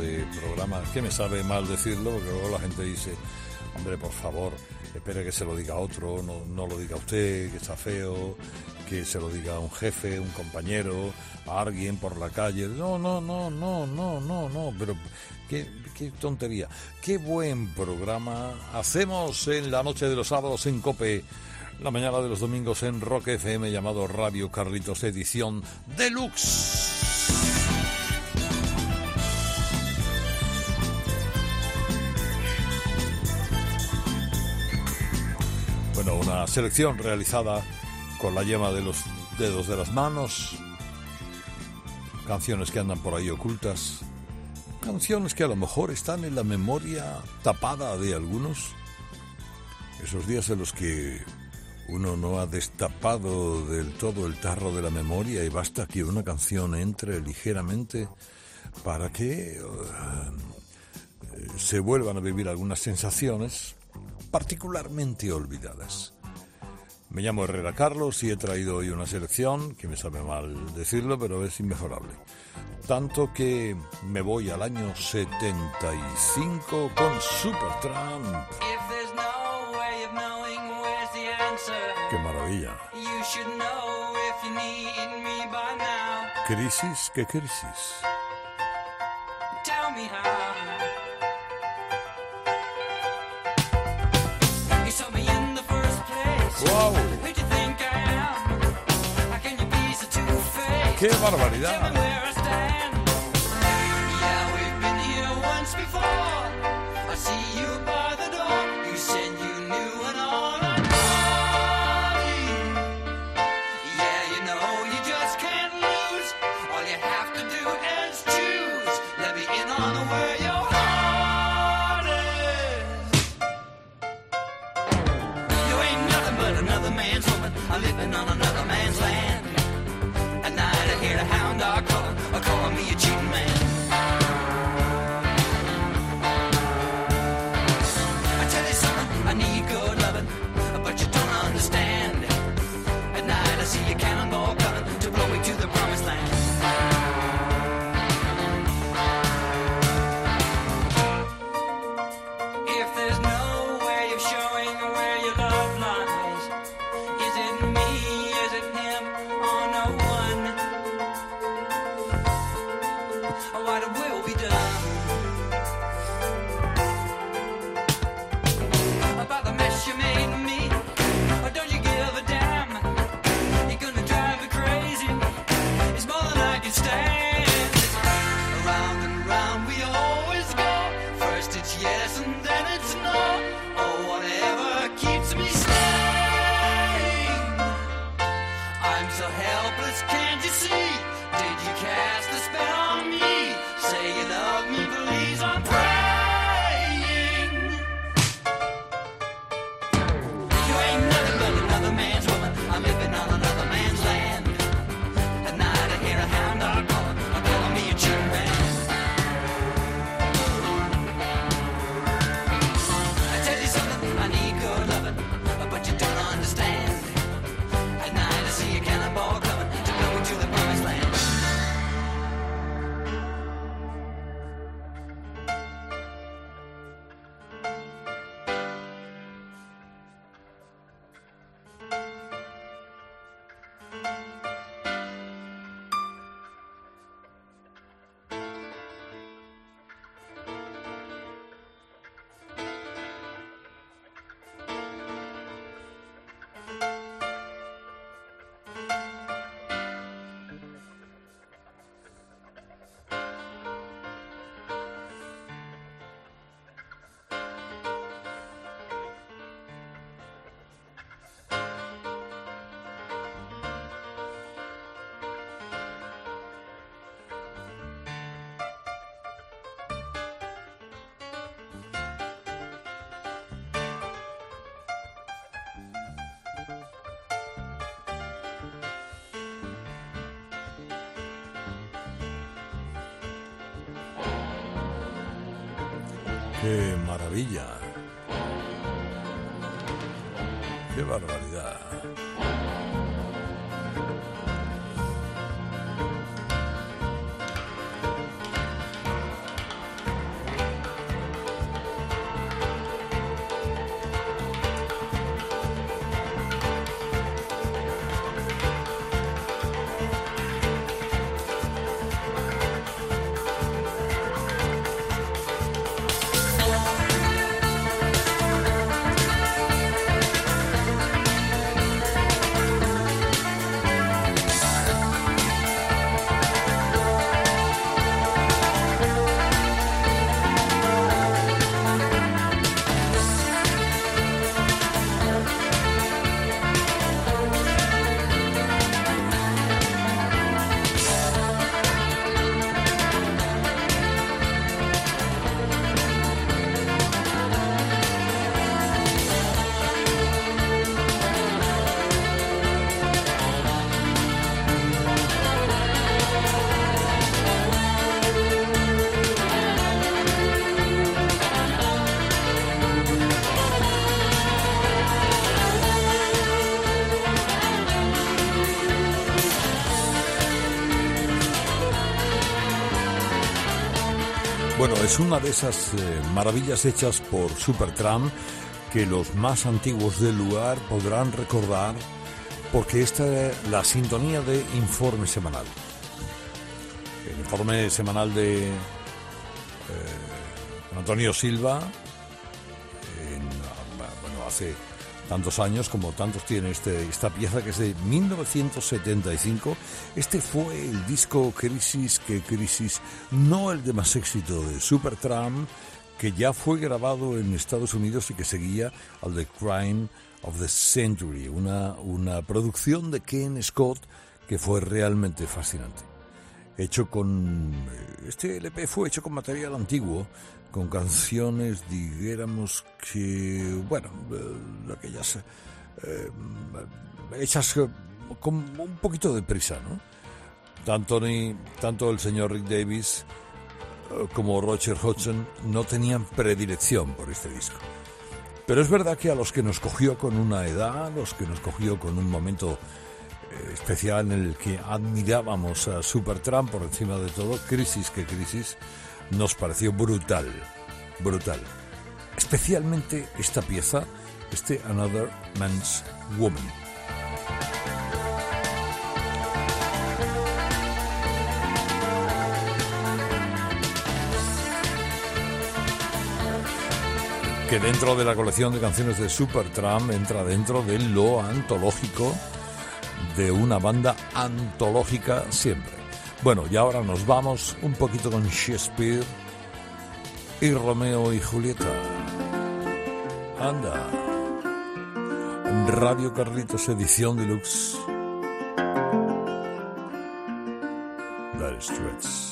De programa. Que me sabe mal decirlo, porque luego la gente dice, hombre, por favor, espere que se lo diga otro, no, no lo diga usted, que está feo, que se lo diga un jefe, un compañero, a alguien por la calle. No, no, no, no, no, no, no, pero qué, qué tontería. Qué buen programa hacemos en la noche de los sábados en Cope. La mañana de los domingos en Rock FM llamado Radio Carlitos Edición Deluxe. Selección realizada con la yema de los dedos de las manos, canciones que andan por ahí ocultas, canciones que a lo mejor están en la memoria tapada de algunos, esos días en los que uno no ha destapado del todo el tarro de la memoria y basta que una canción entre ligeramente para que eh, se vuelvan a vivir algunas sensaciones particularmente olvidadas. Me llamo Herrera Carlos y he traído hoy una selección que me sabe mal decirlo, pero es inmejorable. Tanto que me voy al año 75 con Supertramp. ¡Qué maravilla! you should know if you need me by now. Crisis, ¿qué crisis? ¡Qué barbaridad! Qué maravilla. Qué barbaridad. Bueno, es una de esas eh, maravillas hechas por Supertramp que los más antiguos del lugar podrán recordar porque esta es la sintonía de Informe Semanal. El informe semanal de eh, Antonio Silva, en, bueno, hace tantos años como tantos tiene este, esta pieza que es de 1975. Este fue el disco Crisis que Crisis, no el de más éxito de Supertramp, que ya fue grabado en Estados Unidos y que seguía al The Crime of the Century, una, una producción de Ken Scott que fue realmente fascinante. Hecho con. Este LP fue hecho con material antiguo, con canciones, digamos que. Bueno, eh, aquellas. Eh, hechas con un poquito de prisa, ¿no? Tanto, ni, tanto el señor Rick Davis eh, como Roger Hodgson no tenían predilección por este disco. Pero es verdad que a los que nos cogió con una edad, los que nos cogió con un momento especial en el que admirábamos a Supertramp por encima de todo, Crisis que Crisis, nos pareció brutal, brutal. Especialmente esta pieza, este Another Man's Woman. que dentro de la colección de canciones de Supertramp entra dentro de lo antológico de una banda antológica siempre. Bueno, y ahora nos vamos un poquito con Shakespeare y Romeo y Julieta. Anda. Radio Carlitos Edición Deluxe. Straits. A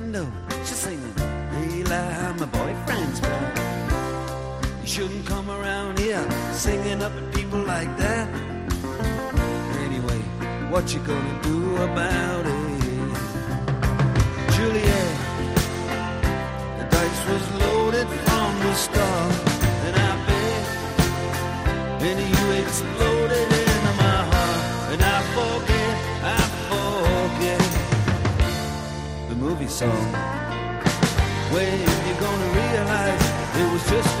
Singing up at people like that. Anyway, what you gonna do about it? Juliet, the dice was loaded from the start. And I bet, and you exploded into my heart. And I forget, I forget the movie song. When you gonna realize it was just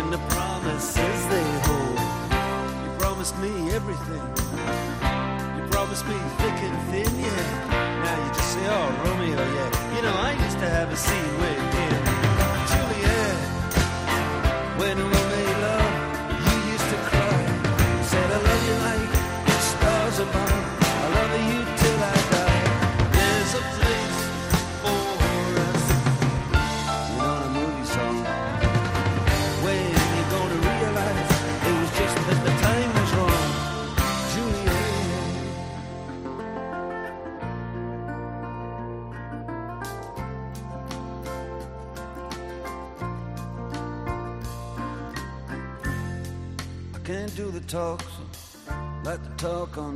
and the promises they hold. You promised me everything. You promised me thick and thin, yeah. Now you just say, oh, Romeo, yeah. You know, I used to have a scene with him. Juliet, when we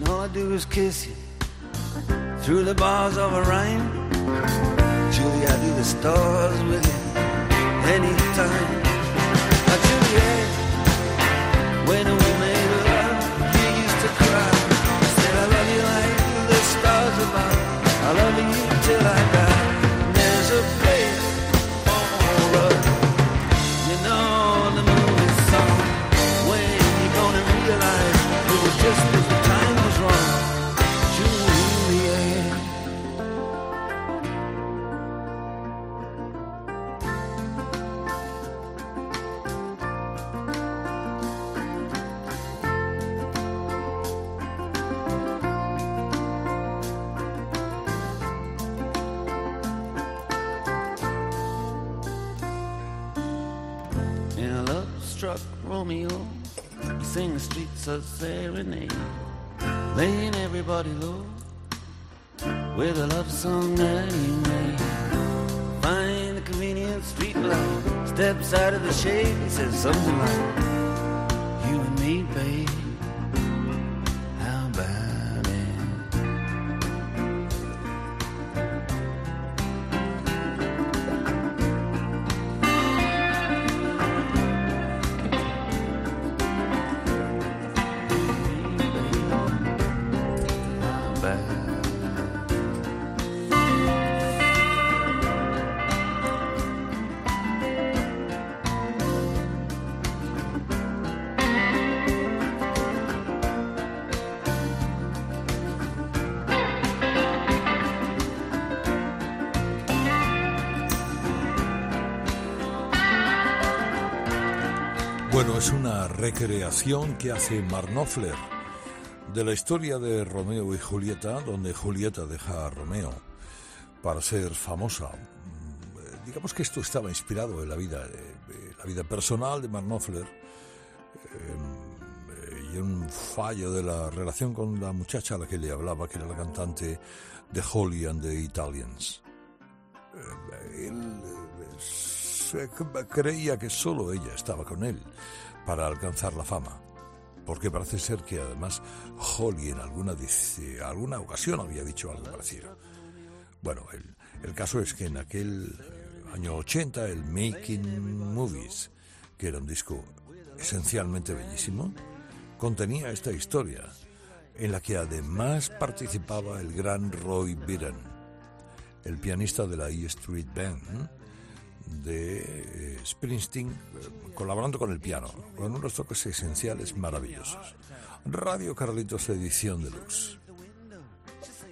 And all I do is kiss you through the bars of a rhyme. Julie, I do the stars with you anytime. When we made love, you used to cry. Said, I love you like the stars above. I love you till I die. A serenade, laying everybody low with a love song that he made. Find a convenient street light, steps out of the shade, he says something like, recreación que hace Mark Knopfler de la historia de Romeo y Julieta, donde Julieta deja a Romeo para ser famosa. Mm, Digamos que esto estaba inspirado en la vida, eh, la vida personal de Mark Knopfler eh, y un fallo de la relación con la muchacha a la que le hablaba, que era la cantante de Holly and the Italians. Eh, él creía que solo ella estaba con él para alcanzar la fama. Porque parece ser que además Holly en alguna, dice- alguna ocasión había dicho algo parecido. Bueno, el, el caso es que en aquel eh, año 80 el Making Movies, que era un disco esencialmente bellísimo, contenía esta historia, en la que además participaba el gran Roy Biran, el pianista de la E Street Band de eh, Springsteen, eh, colaborando con el piano, con unos toques esenciales maravillosos. Radio Carlitos Edición Deluxe.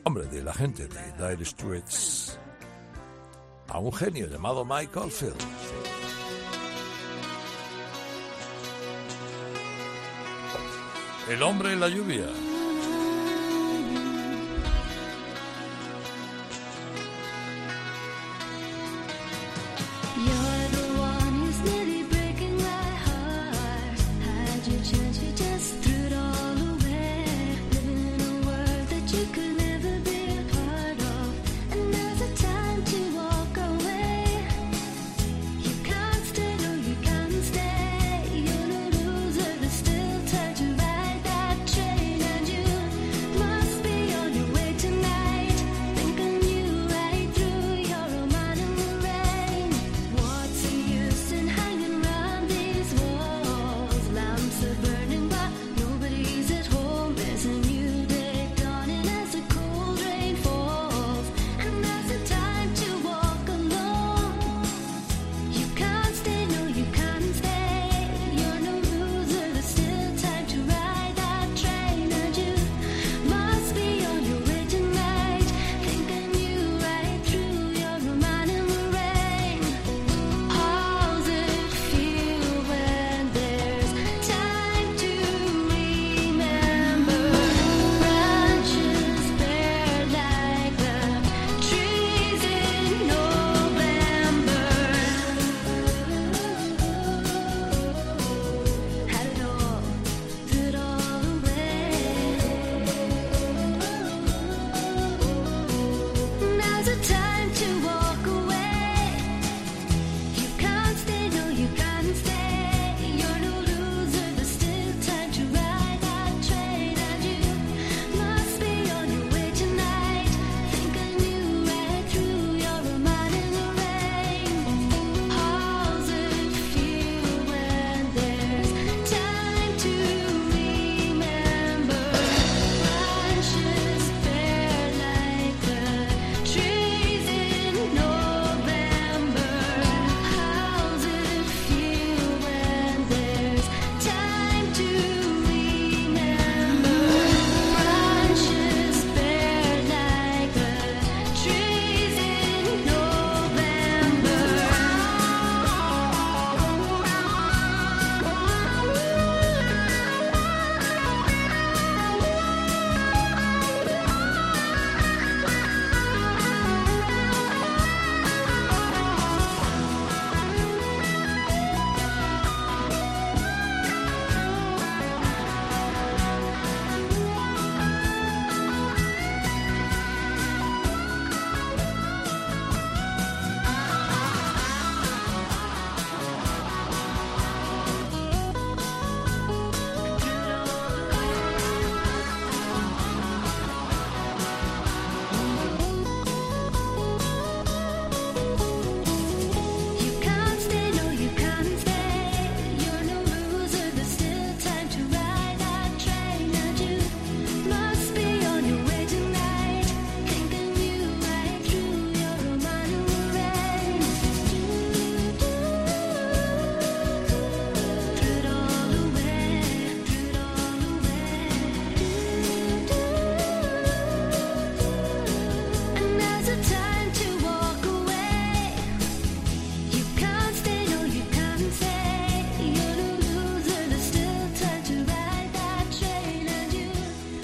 Hombre, de la gente de Dire Straits a un genio llamado Michael Field. El hombre en la lluvia.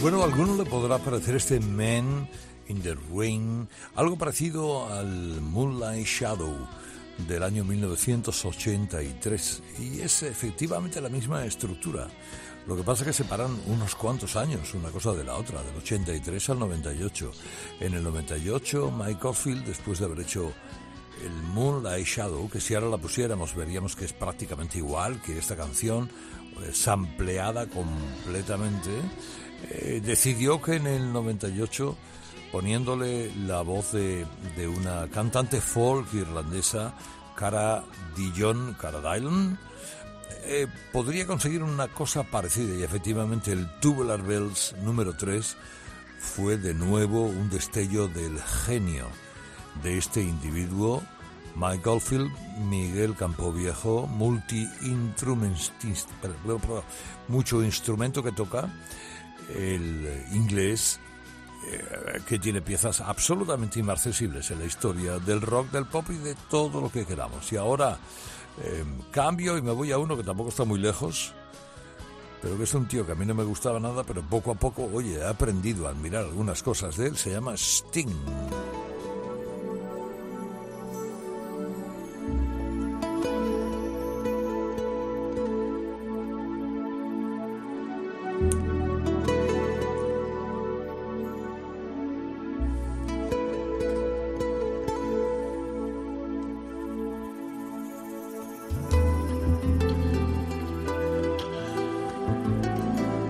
Bueno, a alguno le podrá parecer este Man in the Rain algo parecido al Moonlight Shadow del año 1983 y es efectivamente la misma estructura. Lo que pasa es que separan unos cuantos años una cosa de la otra, del 83 al 98. En el 98, Mike Oldfield, después de haber hecho el Moonlight Shadow, que si ahora la pusiéramos veríamos que es prácticamente igual que esta canción, eh, sampleada completamente, eh, decidió que en el 98, poniéndole la voz de, de una cantante folk irlandesa, Cara Dillon, Cara eh, podría conseguir una cosa parecida. Y efectivamente el Tubular Bells número 3 fue de nuevo un destello del genio de este individuo, Mike Oldfield, Miguel Campoviejo, multi-instrumentista, mucho instrumento que toca, el inglés, eh, que tiene piezas absolutamente inaccesibles en la historia del rock, del pop y de todo lo que queramos. Y ahora eh, cambio y me voy a uno que tampoco está muy lejos, pero que es un tío que a mí no me gustaba nada, pero poco a poco, oye, he aprendido a admirar algunas cosas de él. Se llama Sting.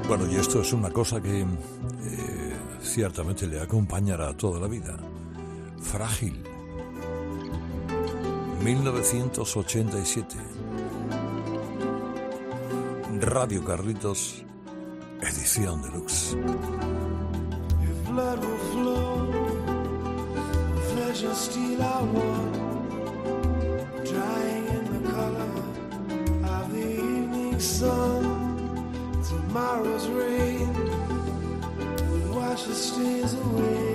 Bueno, y esto es una cosa que eh, ciertamente le acompañará toda la vida. Frágil. 1987. Radio Carlitos, edición deluxe. Sun. Tomorrow's rain will wash the stains away.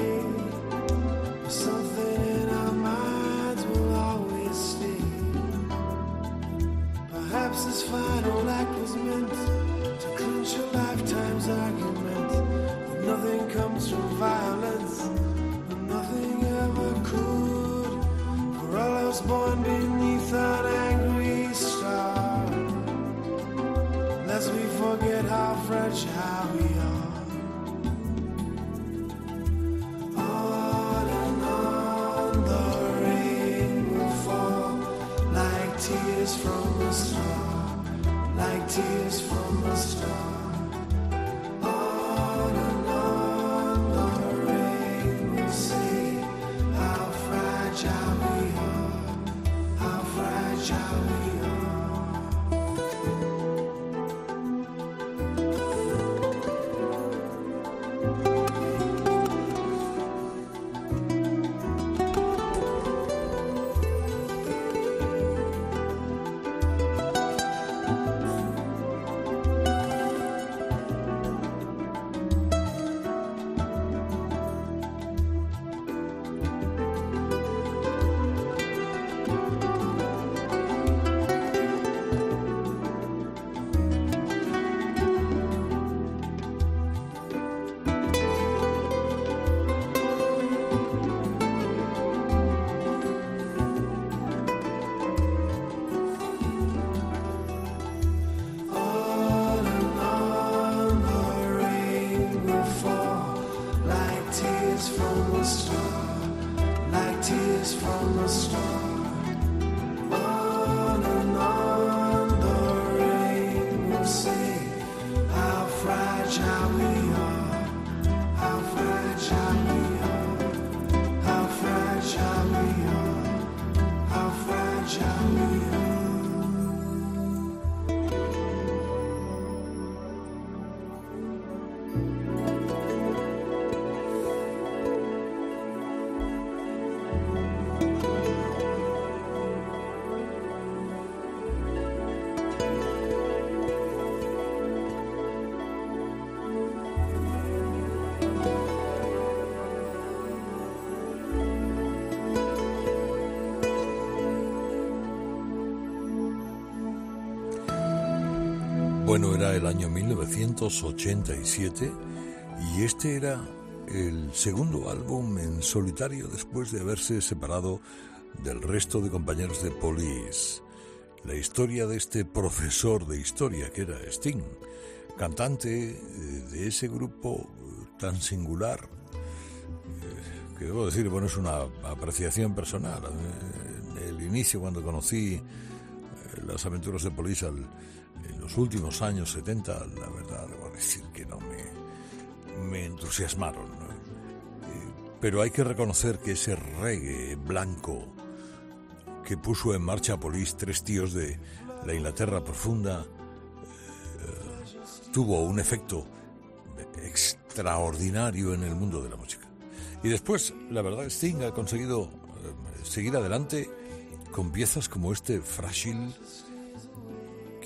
Bueno, era el año 1987 y este era el segundo álbum en solitario después de haberse separado del resto de compañeros de Police. La historia de este profesor de historia que era Sting, cantante eh, de ese grupo eh, tan singular, eh, que debo decir, bueno, es una apreciación personal. El inicio cuando conocí las aventuras de Police al- en los últimos años 70, la verdad, debo decir que no me, entusiasmaron. Eh, Pero hay que reconocer que ese reggae blanco que puso en marcha a Police, tres tíos de la Inglaterra profunda, eh, tuvo un efecto extraordinario en el mundo de la música. Y después, la verdad, Sting ha conseguido eh, seguir adelante con piezas como este Frágil,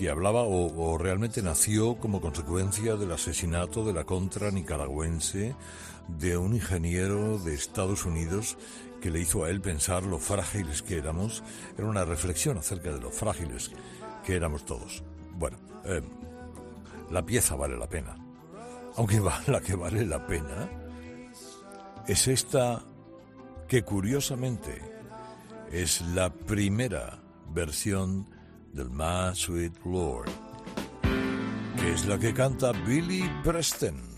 que hablaba o, realmente nació como consecuencia del asesinato de la contra nicaragüense de un ingeniero de Estados Unidos que le hizo a él pensar lo frágiles que éramos. Era una reflexión acerca de lo frágiles que éramos todos. Bueno, eh, la pieza vale la pena. Aunque la que vale la pena es esta que curiosamente es la primera versión del My Sweet Lord, que es la que canta Billy Preston.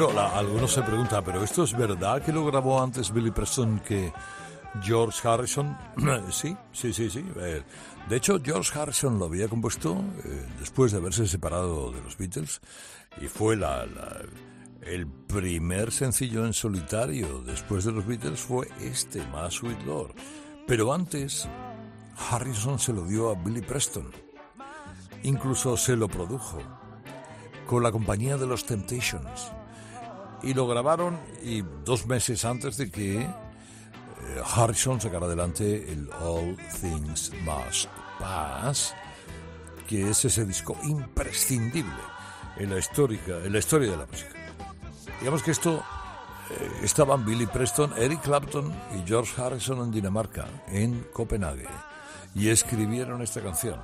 Bueno, algunos se preguntan, ¿pero esto es verdad que lo grabó antes Billy Preston que George Harrison? sí, sí, sí, sí. Eh, De hecho, George Harrison lo había compuesto eh, después de haberse separado de los Beatles y fue el primer sencillo en solitario después de los Beatles fue este, más Sweet Lord. Pero antes, Harrison se lo dio a Billy Preston. Incluso se lo produjo con la compañía de los Temptations. Y lo grabaron y dos meses antes de que eh, Harrison sacara adelante el All Things Must Pass, que es ese disco imprescindible en la, histórica, en la historia de la música. Digamos que esto eh, estaban Billy Preston, Eric Clapton y George Harrison en Dinamarca, en Copenhague, y escribieron esta canción.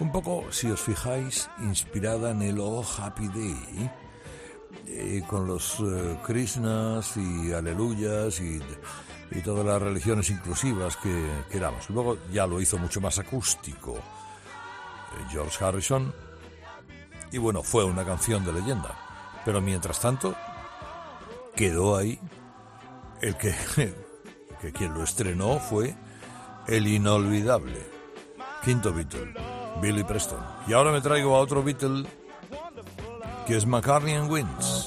Un poco, si os fijáis, inspirada en el Oh Happy Day, eh, con los eh, Krishnas y Aleluyas y, y todas las religiones inclusivas que queramos. Luego ya lo hizo mucho más acústico eh, George Harrison y bueno, fue una canción de leyenda. Pero mientras tanto, quedó ahí el que, que quien lo estrenó fue el inolvidable quinto Beatle, Billy Preston. Y ahora me traigo a otro Beatle que es McCartney and Wins.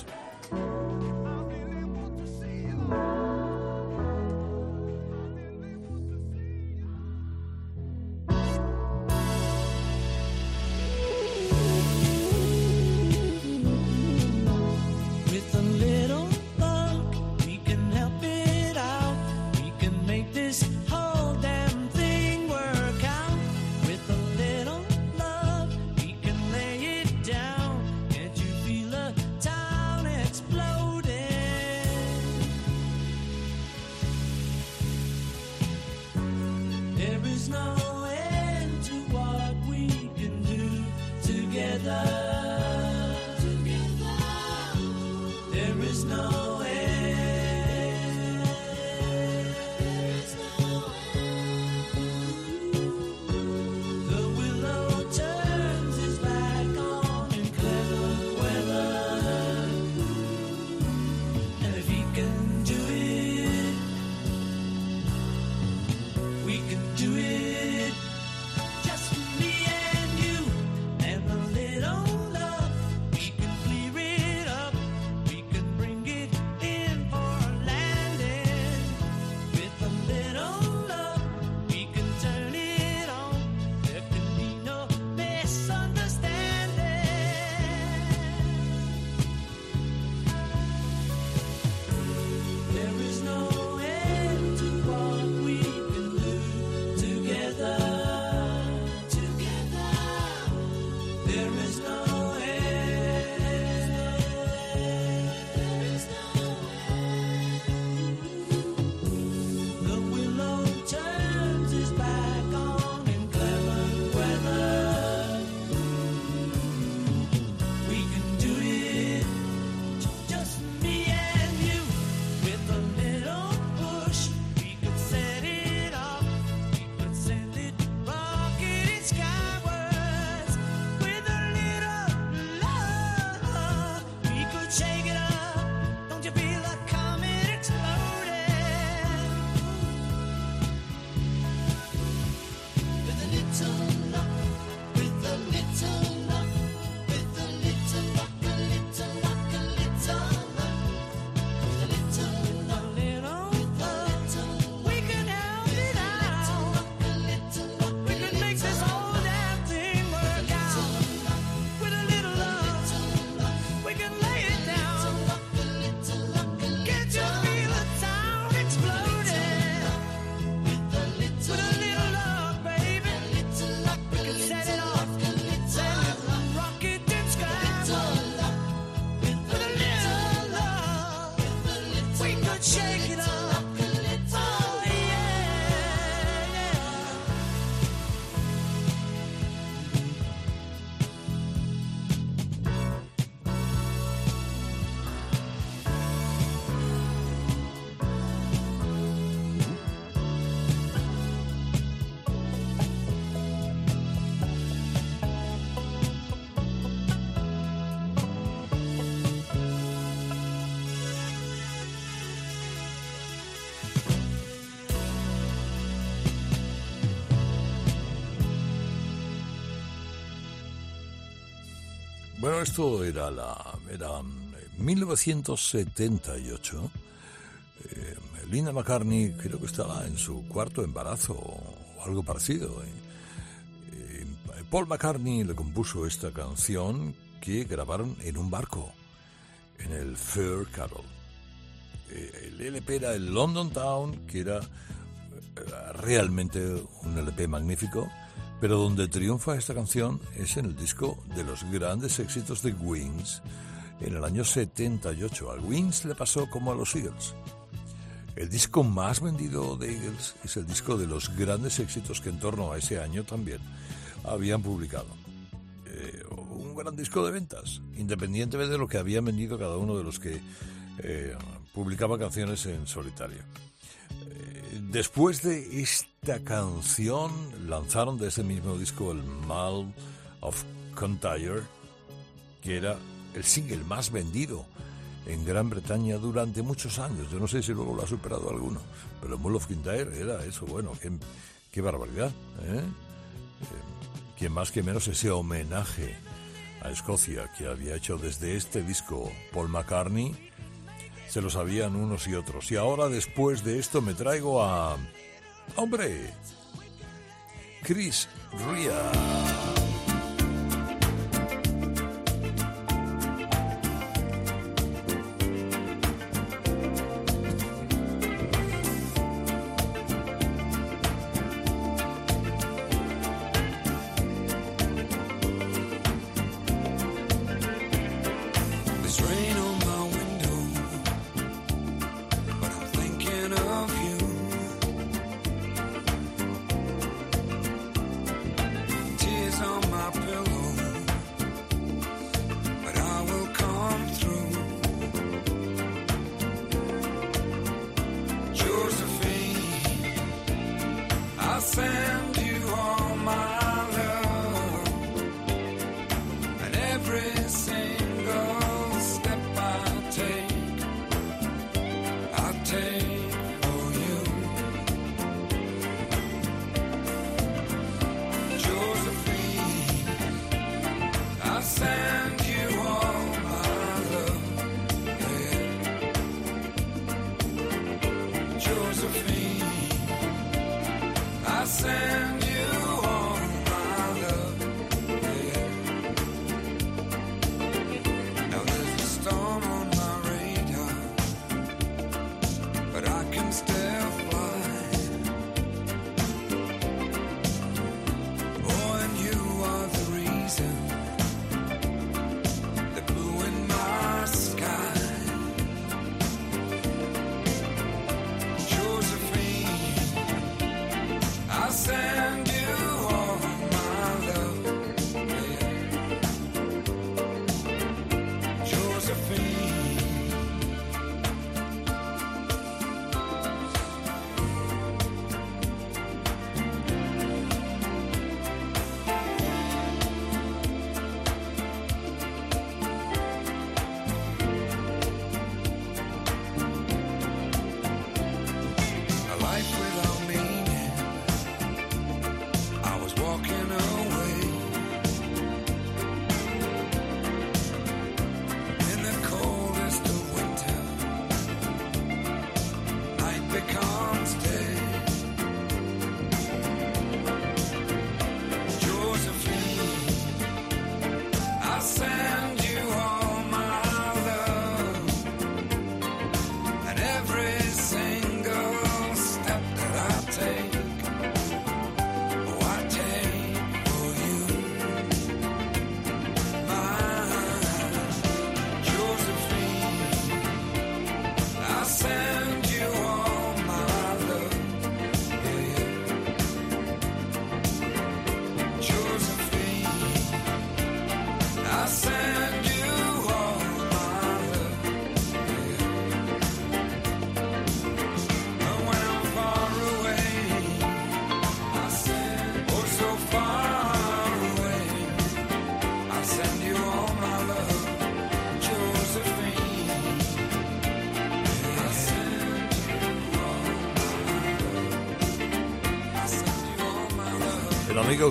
Esto era la era mm, 1978. Eh, Linda McCartney creo que estaba en su cuarto embarazo o algo parecido. eh. Eh, Paul McCartney le compuso esta canción que grabaron en un barco, en el Fair Carol. Eh, el LP era el London Town, que era eh, realmente un LP magnífico, pero donde triunfa esta canción es en el disco de los grandes éxitos de Wings en el año 78. Al Wings le pasó como a los Eagles. El disco más vendido de Eagles es el disco de los grandes éxitos que en torno a ese año también habían publicado. Eh, un gran disco de ventas, independientemente de lo que habían vendido cada uno de los que eh, publicaba canciones en solitario. Eh, Después de esta canción, lanzaron de ese mismo disco el Mal of Kintyre, que era el single más vendido en Gran Bretaña durante muchos años. Yo no sé si luego lo ha superado alguno, pero Mull of Kintyre era eso, bueno, qué, qué barbaridad. ¿eh? Eh, que más que menos ese homenaje a Escocia que había hecho desde este disco Paul McCartney, se lo sabían unos y otros. Y ahora después de esto me traigo a... ¡Hombre! Chris Ria.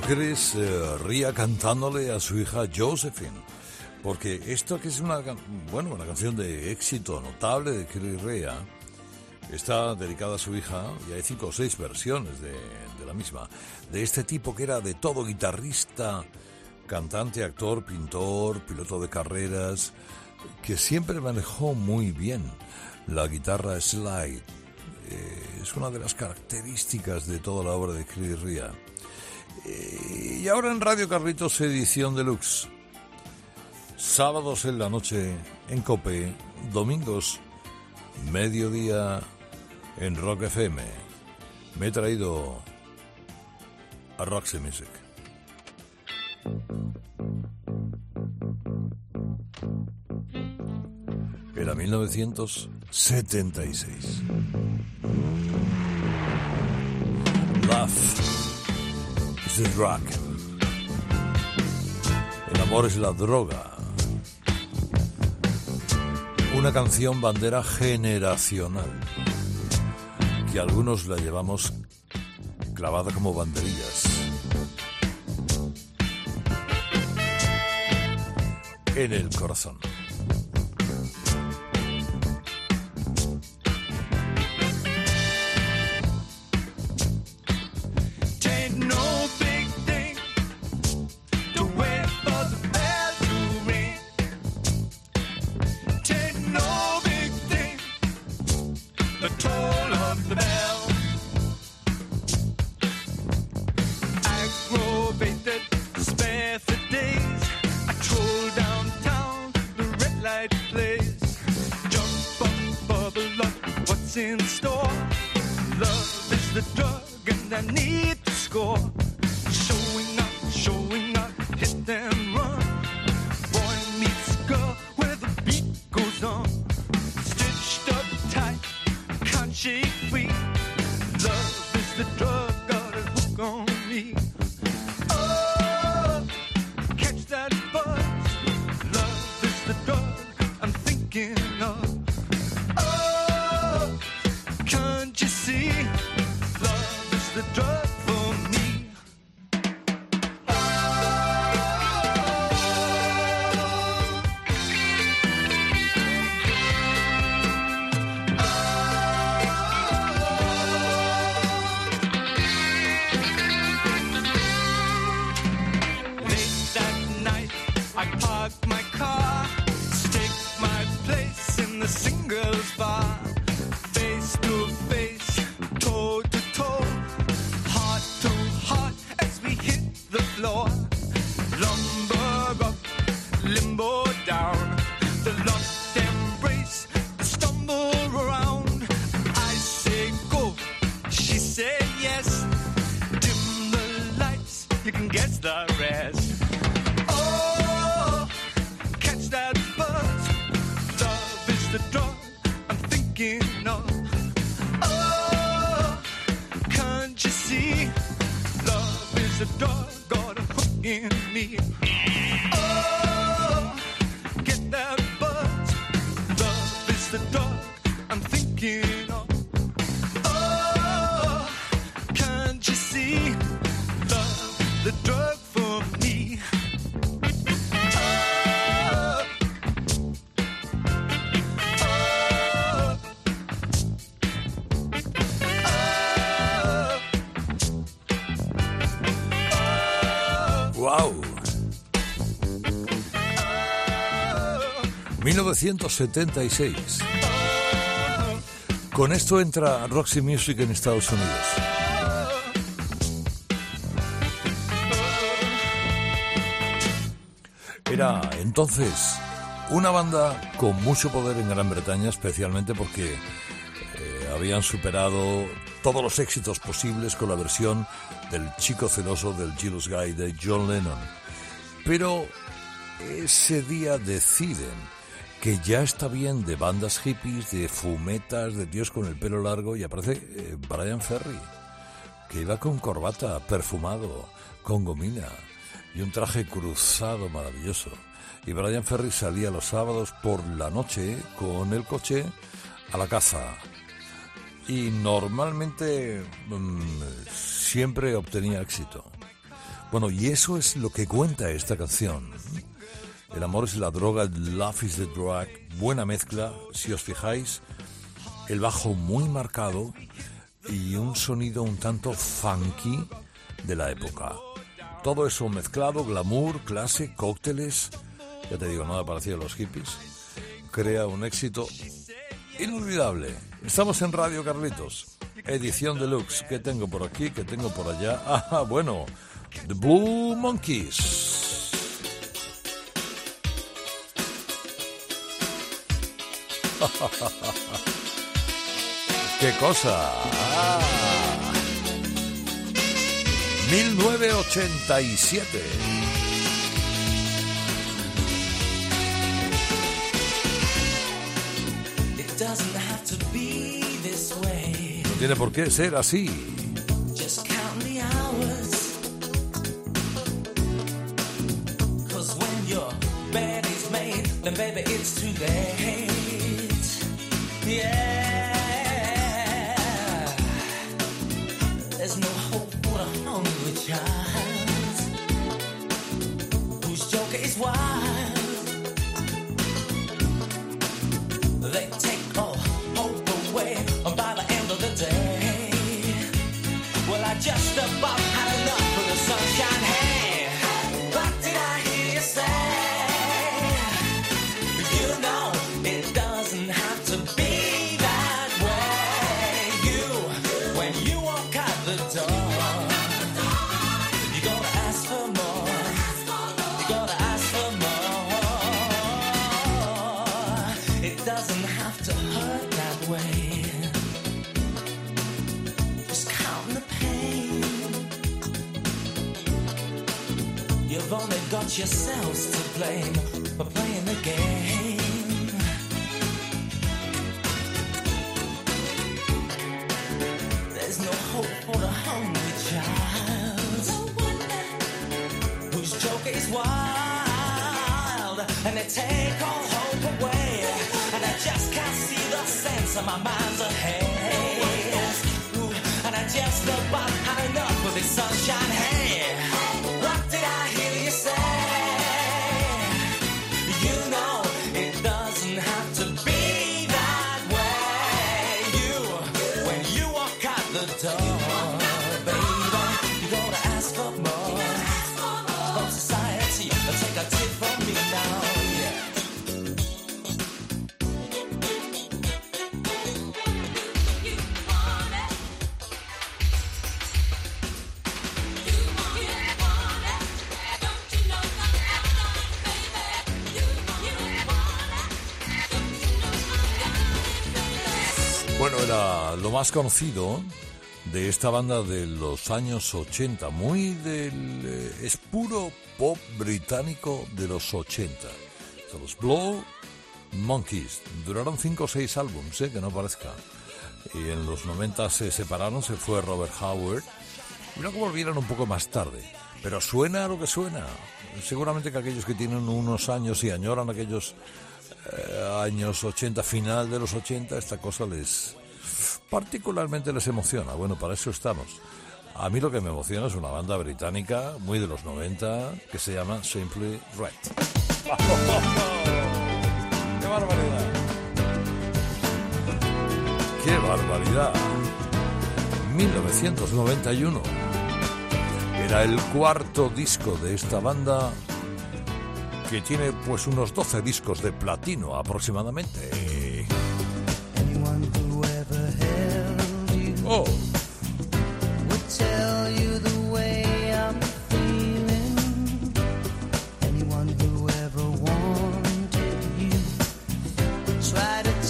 Chris eh, ría cantándole a su hija Josephine. Porque esto que es una, bueno, una canción de éxito notable de Chris Rea, está dedicada a su hija y hay cinco o seis versiones de, de la misma. De este tipo que era de todo guitarrista, cantante, actor, pintor, piloto de carreras, que siempre manejó muy bien la guitarra slide. Eh, es una de las características de toda la obra de Chris Rea. Y ahora en Radio Carlitos edición deluxe. Sábados en la noche en Cope, domingos mediodía en Rock FM. Me he traído a Roxy Music. Era 1976. Love drug. El amor es la droga. Una canción bandera generacional que algunos la llevamos clavada como banderillas. En el corazón. 1976. Con esto entra Roxy Music en Estados Unidos. Era entonces una banda con mucho poder en Gran Bretaña, especialmente porque eh, habían superado todos los éxitos posibles con la versión del chico celoso del Jealous Guy de John Lennon. Pero ese día deciden que ya está bien de bandas hippies, de fumetas, de tíos con el pelo largo y aparece eh, Brian Ferry, que iba con corbata, perfumado, con gomina y un traje cruzado maravilloso. Y Brian Ferry salía los sábados por la noche con el coche a la caza. Y normalmente mm, siempre obtenía éxito. Bueno, y eso es lo que cuenta esta canción. El amor es la droga, el love is the drug. Buena mezcla, si os fijáis. El bajo muy marcado y un sonido un tanto funky de la época. Todo eso mezclado, glamour, clase, cócteles, ya te digo, nada parecido a los hippies, crea un éxito inolvidable. Estamos en Radio Carlitos, edición deluxe. ¿Qué tengo por aquí? ¿Qué tengo por allá? Ah, bueno, The Blue Monkeys. ¡Qué cosa! Ah. 1987. It doesn't have to be this way. No tiene por qué ser así. Baby it's too late. Yourselves to blame for playing the game. There's no hope for the hungry child whose joke is wild, and they take all hope away. And I just can't see the sense of my mind's ahead. Ooh, and I just about had enough of this sunshine. Hey, Bueno, era lo más conocido de esta banda de los años 80, muy del... eh, es puro pop británico de los 80. Son los Blow Monkeys. Duraron 5 o 6 álbumes, eh, que no parezca. Y en los 90 se separaron, se fue Robert Howard. Y luego volvieron un poco más tarde. Pero suena lo que suena. Seguramente que aquellos que tienen unos años y añoran aquellos eh, años 80, final de los 80, esta cosa les particularmente les emociona. Bueno, para eso estamos. A mí lo que me emociona es una banda británica muy de los 90 que se llama Simply Right. ¡Qué barbaridad! ¡Qué barbaridad! 1991 era el cuarto disco de esta banda que tiene pues unos 12 discos de platino aproximadamente. Oh,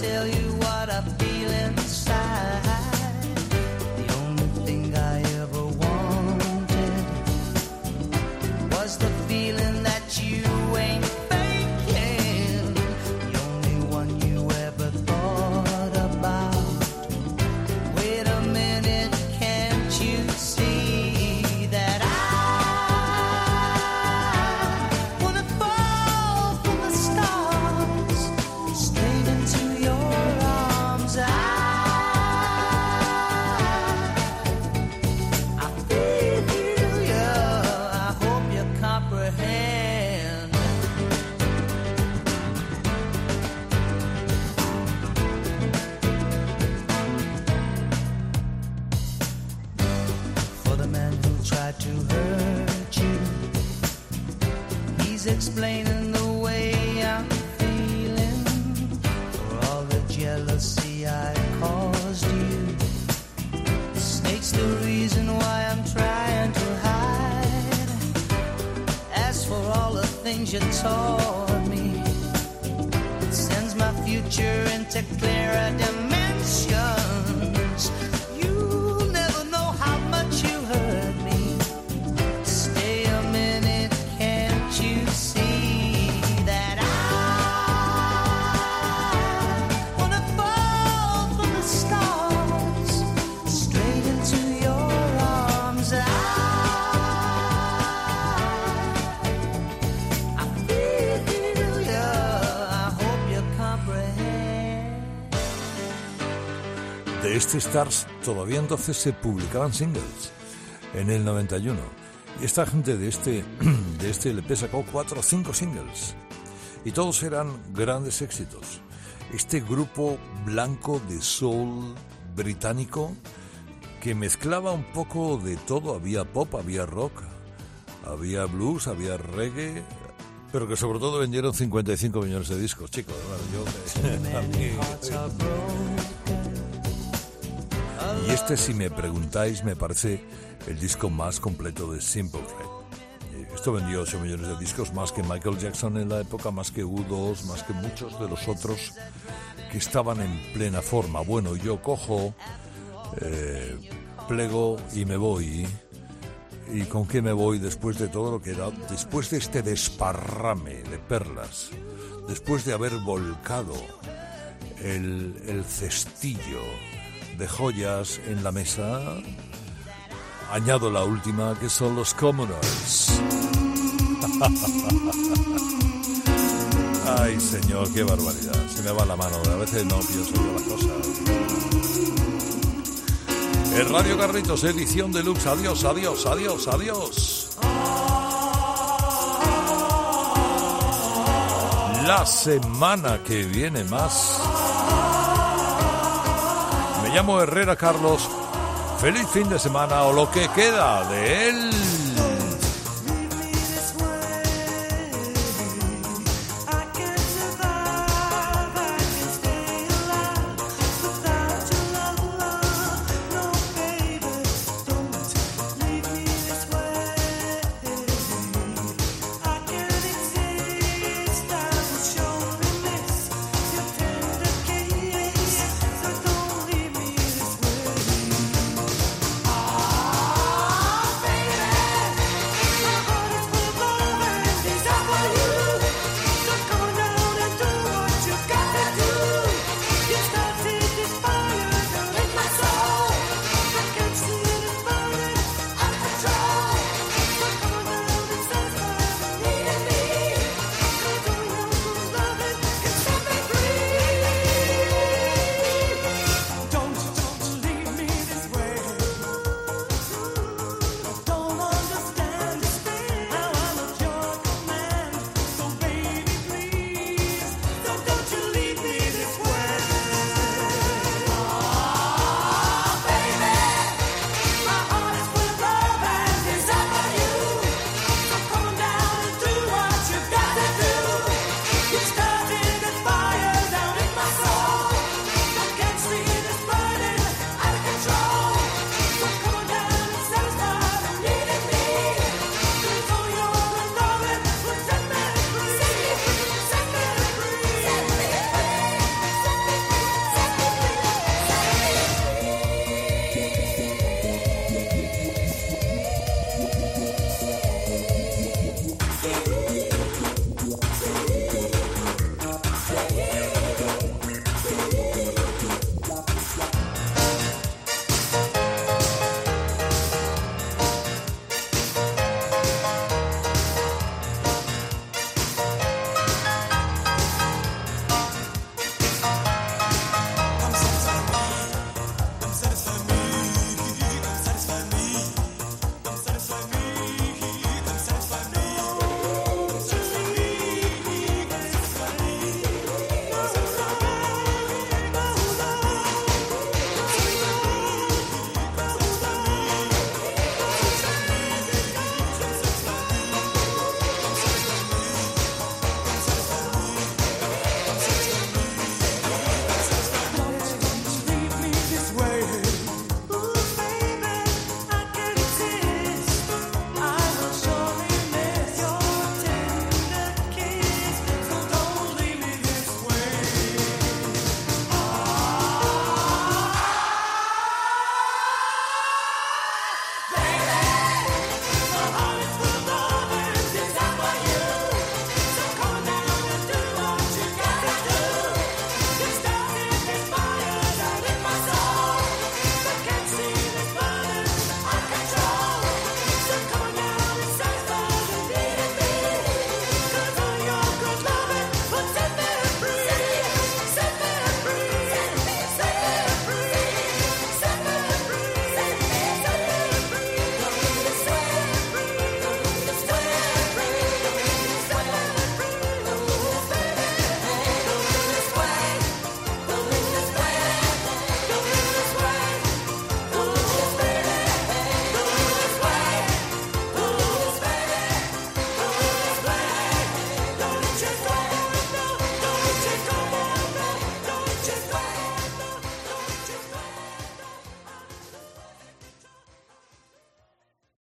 tell you Stars todavía entonces se publicaban singles en el 91. Y esta gente de este, de este LP sacó cuatro o cinco singles. Y todos eran grandes éxitos. Este grupo blanco de soul británico que mezclaba un poco de todo. Había pop, había rock, había blues, había reggae, pero que sobre todo vendieron 55 millones de discos, chicos. Bueno, yo- y este, si me preguntáis, me parece el disco más completo de Simple Red. Eh, Esto vendió 8 millones de discos, más que Michael Jackson en la época, más que U2, más que muchos de los otros que estaban en plena forma. Bueno, yo cojo, eh, plego y me voy. ¿Y con qué me voy después de todo lo que era? Después de este desparrame de perlas, después de haber volcado el, el cestillo de joyas en la mesa, añado la última que son los Commoners. Ay, señor, qué barbaridad. Se me va la mano. A veces no pienso yo las cosas. El Radio Carritos, edición deluxe. Adiós, adiós, adiós, adiós. La semana que viene más. Llamo Herrera Carlos. Feliz fin de semana o lo que queda de él.